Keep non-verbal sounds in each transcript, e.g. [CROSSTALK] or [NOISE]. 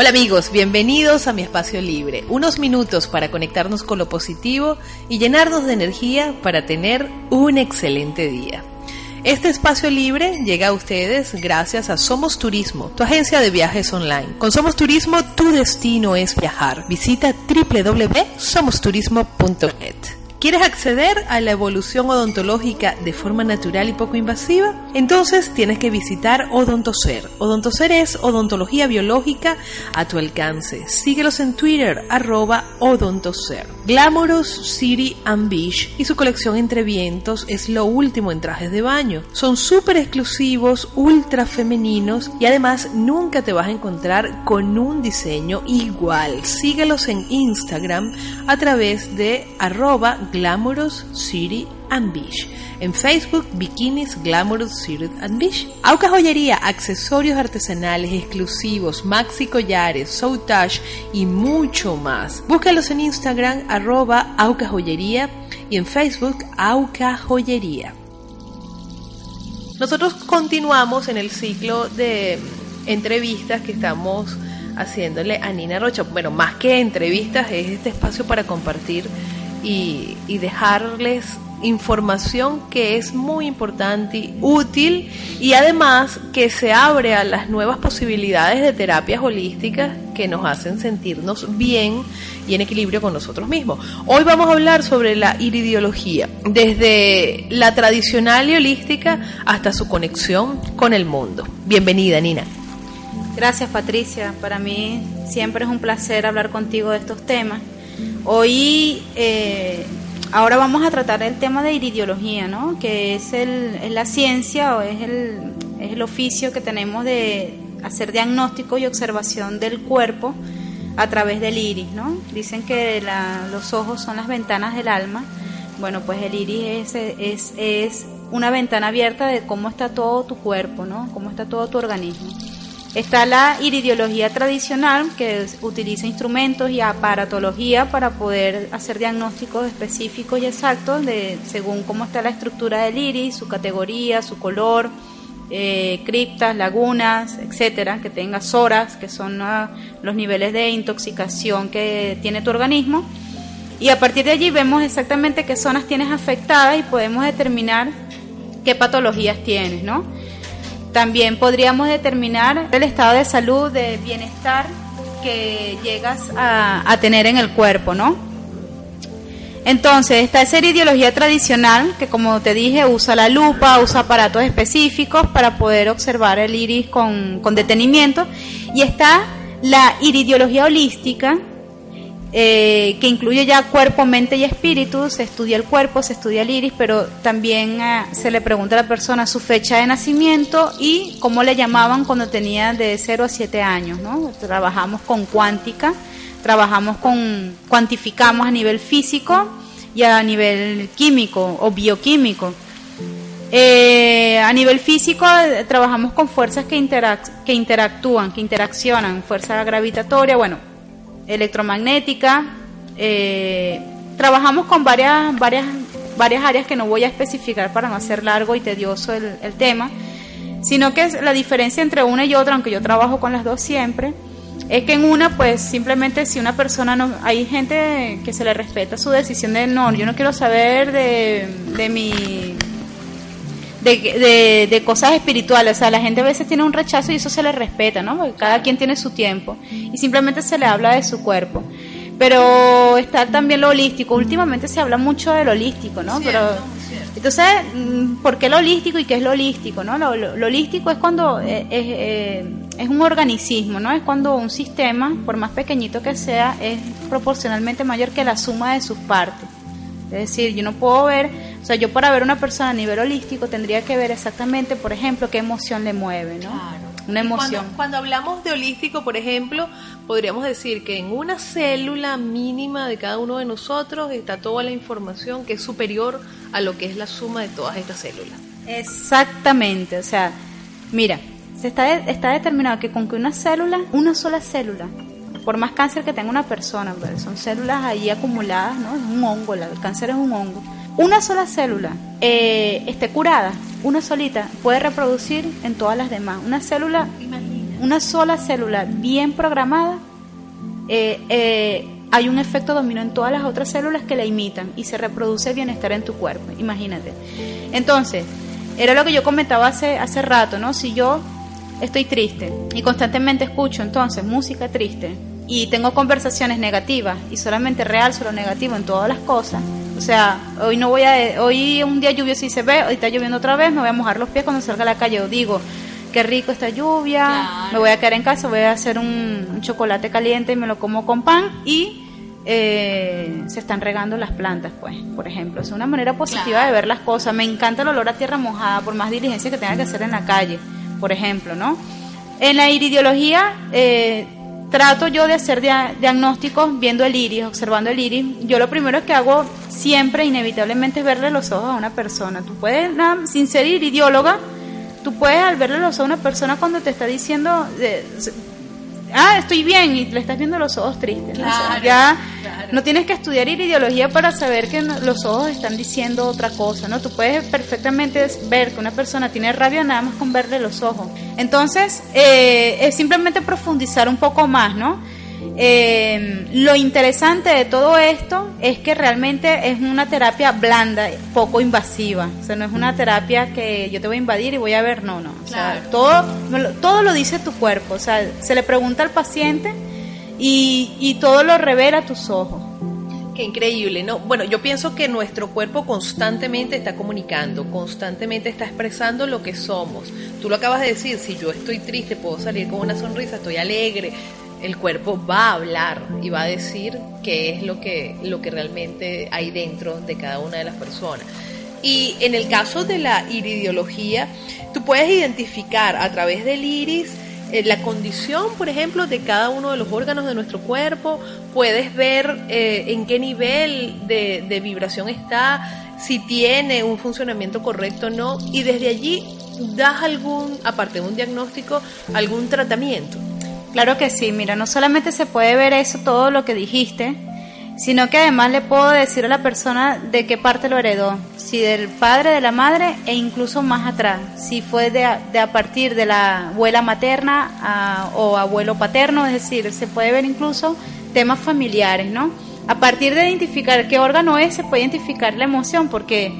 Hola amigos, bienvenidos a mi espacio libre. Unos minutos para conectarnos con lo positivo y llenarnos de energía para tener un excelente día. Este espacio libre llega a ustedes gracias a Somos Turismo, tu agencia de viajes online. Con Somos Turismo, tu destino es viajar. Visita www.somosturismo.net. ¿Quieres acceder a la evolución odontológica de forma natural y poco invasiva? Entonces tienes que visitar Odontocer. Odontocer es odontología biológica a tu alcance. Síguelos en Twitter, arroba Odontocer. Glamorous City and Beach y su colección Entre Vientos es lo último en trajes de baño. Son súper exclusivos, ultra femeninos y además nunca te vas a encontrar con un diseño igual. Síguelos en Instagram a través de arroba Glamorous City and Beach. En Facebook, Bikinis Glamorous City and Beach. Auca Joyería, accesorios artesanales exclusivos, maxi collares, soutage y mucho más. Búscalos en Instagram, arroba Auca Joyería y en Facebook, Auca Joyería. Nosotros continuamos en el ciclo de entrevistas que estamos haciéndole a Nina Rocha. Bueno, más que entrevistas, es este espacio para compartir y, dejarles información que es muy importante y útil y además que se abre a las nuevas posibilidades de terapias holísticas que nos hacen sentirnos bien y en equilibrio con nosotros mismos. Hoy vamos a hablar sobre la iridiología, desde la tradicional y holística hasta su conexión con el mundo. Bienvenida, Nina. Gracias, Patricia. Para mí siempre es un placer hablar contigo de estos temas. Hoy, eh, ahora vamos a tratar el tema de iridiología, ¿no? Que es, el, es la ciencia o es el, es el oficio que tenemos de hacer diagnóstico y observación del cuerpo a través del iris, ¿no? Dicen que la, los ojos son las ventanas del alma. Bueno, pues el iris es, es, es una ventana abierta de cómo está todo tu cuerpo, ¿no? Cómo está todo tu organismo. Está la iridiología tradicional, que utiliza instrumentos y aparatología para poder hacer diagnósticos específicos y exactos de según cómo está la estructura del iris, su categoría, su color, eh, criptas, lagunas, etcétera, que tenga soras, que son los niveles de intoxicación que tiene tu organismo. Y a partir de allí vemos exactamente qué zonas tienes afectadas y podemos determinar qué patologías tienes, ¿no? También podríamos determinar el estado de salud, de bienestar que llegas a, tener en el cuerpo, ¿no? Entonces, está esa ideología tradicional que, como te dije, usa la lupa, usa aparatos específicos para poder observar el iris con, con detenimiento. Y está la iridiología holística, eh, que incluye ya cuerpo, mente y espíritu, se estudia el cuerpo, se estudia el iris, pero también eh, se le pregunta a la persona su fecha de nacimiento y cómo le llamaban cuando tenía de 0 a 7 años, ¿no? Trabajamos con cuántica, trabajamos con, cuantificamos a nivel físico y a nivel químico o bioquímico. Eh, a nivel físico trabajamos con fuerzas que interactúan, que interaccionan, fuerza gravitatoria, bueno, electromagnética. Eh, trabajamos con varias, varias, varias áreas que no voy a especificar para no hacer largo y tedioso el, tema, sino que la diferencia entre una y otra, aunque yo trabajo con las dos siempre, es que en una, pues simplemente si una persona no. Hay gente que se le respeta su decisión de no, yo no quiero saber de, de mi. De, de, de, cosas espirituales, o sea, la gente a veces tiene un rechazo y eso se le respeta, ¿no? Porque cada quien tiene su tiempo y simplemente se le habla de su cuerpo. Pero está también lo holístico, últimamente se habla mucho del holístico, ¿no? Cierto, Pero cierto. entonces, mm, ¿por qué lo holístico y qué es lo holístico? ¿no? Lo, lo, lo holístico es cuando eh, es, eh, es, un organicismo, ¿no? Es cuando un sistema, por más pequeñito que sea, es proporcionalmente mayor que la suma de sus partes. Es decir, yo no puedo ver, sea, yo para ver una persona a nivel holístico tendría que ver exactamente, por ejemplo, qué emoción le mueve, ¿no? Claro. una emoción. Cuando, cuando, hablamos de holístico, por ejemplo, podríamos decir que en una célula mínima de cada uno de nosotros está toda la información que es superior a lo que es la suma de todas estas células. Exactamente, o sea, mira, se está, está determinado que con que una célula, una sola célula, por más cáncer que tenga una persona, son células ahí acumuladas, ¿no? Es un hongo, el cáncer es un hongo. Una sola célula eh, esté curada, una solita, puede reproducir en todas las demás. Una célula, una sola célula bien programada, eh, eh, hay un efecto dominó en todas las otras células que la imitan y se reproduce el bienestar en tu cuerpo, imagínate. Entonces, era lo que yo comentaba hace, hace rato, ¿no? Si yo estoy triste y constantemente escucho entonces música triste y tengo conversaciones negativas y solamente realzo lo negativo en todas las cosas, o sea, hoy no voy a, hoy un día lluvioso y se ve, hoy está lloviendo otra vez, me voy a mojar los pies cuando salga a la calle, o digo, qué rico esta lluvia, me voy a quedar en casa, voy a hacer un, chocolate caliente y me lo como con pan y eh, se están regando las plantas, pues, por ejemplo. Es una manera positiva de ver las cosas. Me encanta el olor a tierra mojada, por más diligencia que tenga que hacer en la calle, por ejemplo, ¿no? En la iridiología, eh, trato yo de hacer diagnósticos viendo el iris, observando el iris. Yo lo primero que hago siempre, inevitablemente, es verle los ojos a una persona. Tú puedes, sin ser iridióloga, tú puedes al verle los ojos a una persona cuando te está diciendo, ah, estoy bien, y le estás viendo los ojos tristes. ya no tienes que estudiar iridiología para saber que los ojos están diciendo otra cosa, ¿no? Tú puedes perfectamente ver que una persona tiene rabia nada más con verle los ojos. Entonces, eh, es simplemente profundizar un poco más, ¿no? Eh, lo interesante de todo esto es que realmente es una terapia blanda, poco invasiva. O sea, no es una terapia que yo te voy a invadir y voy a ver, no, no. O sea, todo, todo lo dice tu cuerpo. O sea, se le pregunta al paciente y, y todo lo revela tus ojos. Qué increíble, ¿no? Bueno, yo pienso que nuestro cuerpo constantemente está comunicando, constantemente está expresando lo que somos. Tú lo acabas de decir, si yo estoy triste, puedo salir con una sonrisa, estoy alegre, el cuerpo va a hablar y va a decir qué es lo que, lo que realmente hay dentro de cada una de las personas. Y en el caso de la iridiología, tú puedes identificar a través del iris eh, la condición, por ejemplo, de cada uno de los órganos de nuestro cuerpo, puedes ver eh, en qué nivel de, de vibración está, si tiene un funcionamiento correcto o no, y desde allí das algún, aparte de un diagnóstico, algún tratamiento. Claro que sí, mira, no solamente se puede ver eso, todo lo que dijiste, sino que además le puedo decir a la persona de qué parte lo heredó, si del padre, de la madre e incluso más atrás, si fue de a, de a partir de la abuela materna o abuelo paterno, es decir, se puede ver incluso temas familiares, ¿no? A partir de identificar qué órgano es, se puede identificar la emoción, porque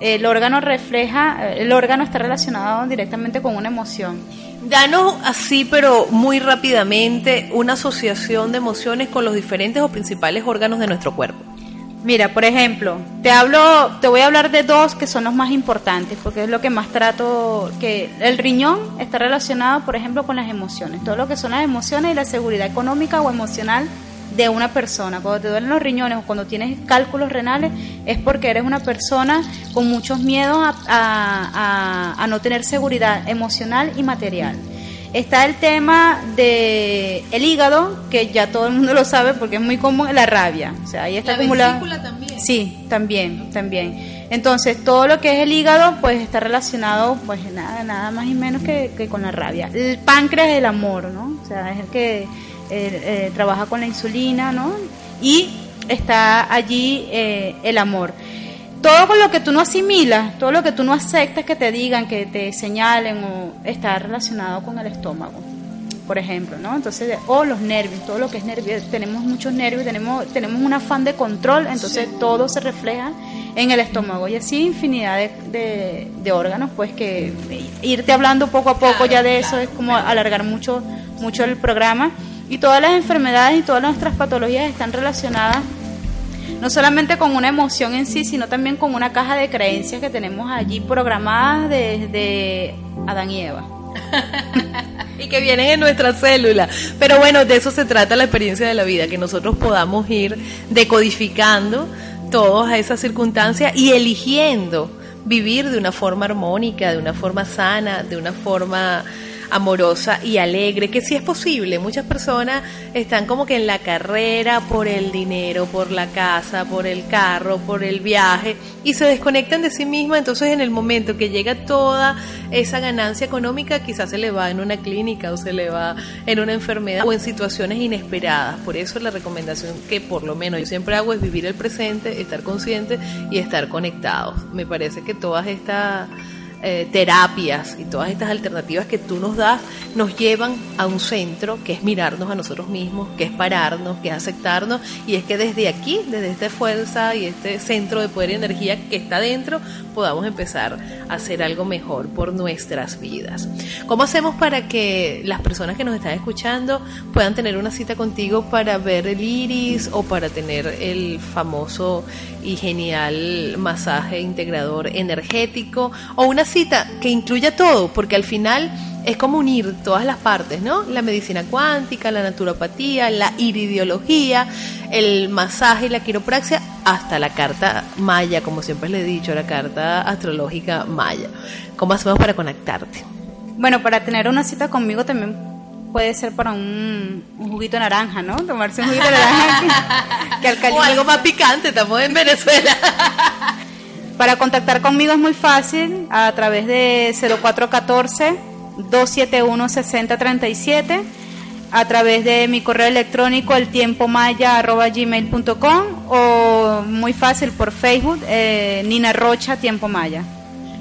el órgano refleja, el órgano está relacionado directamente con una emoción. Danos así, pero muy rápidamente, una asociación de emociones con los diferentes o principales órganos de nuestro cuerpo. Mira, por ejemplo, te hablo, te voy a hablar de dos que son los más importantes, porque es lo que más trato, que el riñón está relacionado, por ejemplo, con las emociones, todo lo que son las emociones y la seguridad económica o emocional de una persona. Cuando te duelen los riñones o cuando tienes cálculos renales es porque eres una persona con muchos miedos a, no tener seguridad emocional y material. Está el tema de el hígado, que ya todo el mundo lo sabe porque es muy común, la rabia. O sea, ahí está acumulada. también. Sí, también, también. Entonces, todo lo que es el hígado, pues está relacionado, pues nada, nada más y menos que, que con la rabia. El páncreas es el amor, ¿no? O sea, es el que eh, trabaja con la insulina, ¿no? Y está allí eh, el amor. Todo con lo que tú no asimilas, todo lo que tú no aceptas que te digan, que te señalen, o está relacionado con el estómago, por ejemplo, ¿no? Entonces, o los nervios, todo lo que es nervios, tenemos muchos nervios, tenemos, tenemos un afán de control, entonces todo se refleja en el estómago y así infinidad de, de, órganos, pues que irte hablando poco a poco ya de eso es como alargar mucho, mucho el programa. Y todas las enfermedades y todas nuestras patologías están relacionadas no solamente con una emoción en sí, sino también con una caja de creencias que tenemos allí programadas desde Adán y Eva. [LAUGHS] y que vienen en nuestra célula. Pero bueno, de eso se trata la experiencia de la vida, que nosotros podamos ir decodificando todas esas circunstancias y eligiendo vivir de una forma armónica, de una forma sana, de una forma amorosa y alegre, que sí es posible. Muchas personas están como que en la carrera por el dinero, por la casa, por el carro, por el viaje y se desconectan de sí mismas. Entonces en el momento que llega toda esa ganancia económica, quizás se le va en una clínica o se le va en una enfermedad o en situaciones inesperadas. Por eso la recomendación que por lo menos yo siempre hago es vivir el presente, estar consciente y estar conectados. Me parece que todas estas eh, terapias y todas estas alternativas que tú nos das nos llevan a un centro que es mirarnos a nosotros mismos, que es pararnos, que es aceptarnos y es que desde aquí, desde esta fuerza y este centro de poder y energía que está dentro, podamos empezar a hacer algo mejor por nuestras vidas. ¿Cómo hacemos para que las personas que nos están escuchando puedan tener una cita contigo para ver el iris o para tener el famoso y genial masaje integrador energético o una cita que incluya todo, porque al final es como unir todas las partes, ¿no? La medicina cuántica, la naturopatía, la iridiología, el masaje y la quiropraxia, hasta la carta maya, como siempre le he dicho, la carta astrológica maya. ¿Cómo hacemos para conectarte? Bueno, para tener una cita conmigo también puede ser para un, juguito de naranja, ¿no? Tomarse un juguito de naranja [LAUGHS] que, O algo más picante, estamos en Venezuela. [LAUGHS] Para contactar conmigo es muy fácil a través de 0414 271 6037 a través de mi correo electrónico el tiempo gmail.com o muy fácil por Facebook eh, Nina Rocha Tiempo Maya.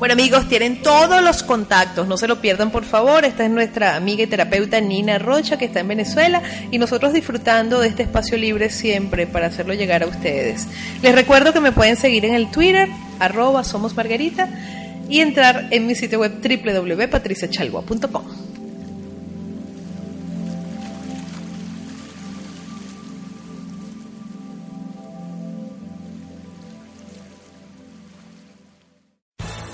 Bueno amigos, tienen todos los contactos, no se lo pierdan por favor. Esta es nuestra amiga y terapeuta Nina Rocha que está en Venezuela y nosotros disfrutando de este espacio libre siempre para hacerlo llegar a ustedes. Les recuerdo que me pueden seguir en el Twitter, arroba somos Margarita y entrar en mi sitio web www.patriciachalgua.com.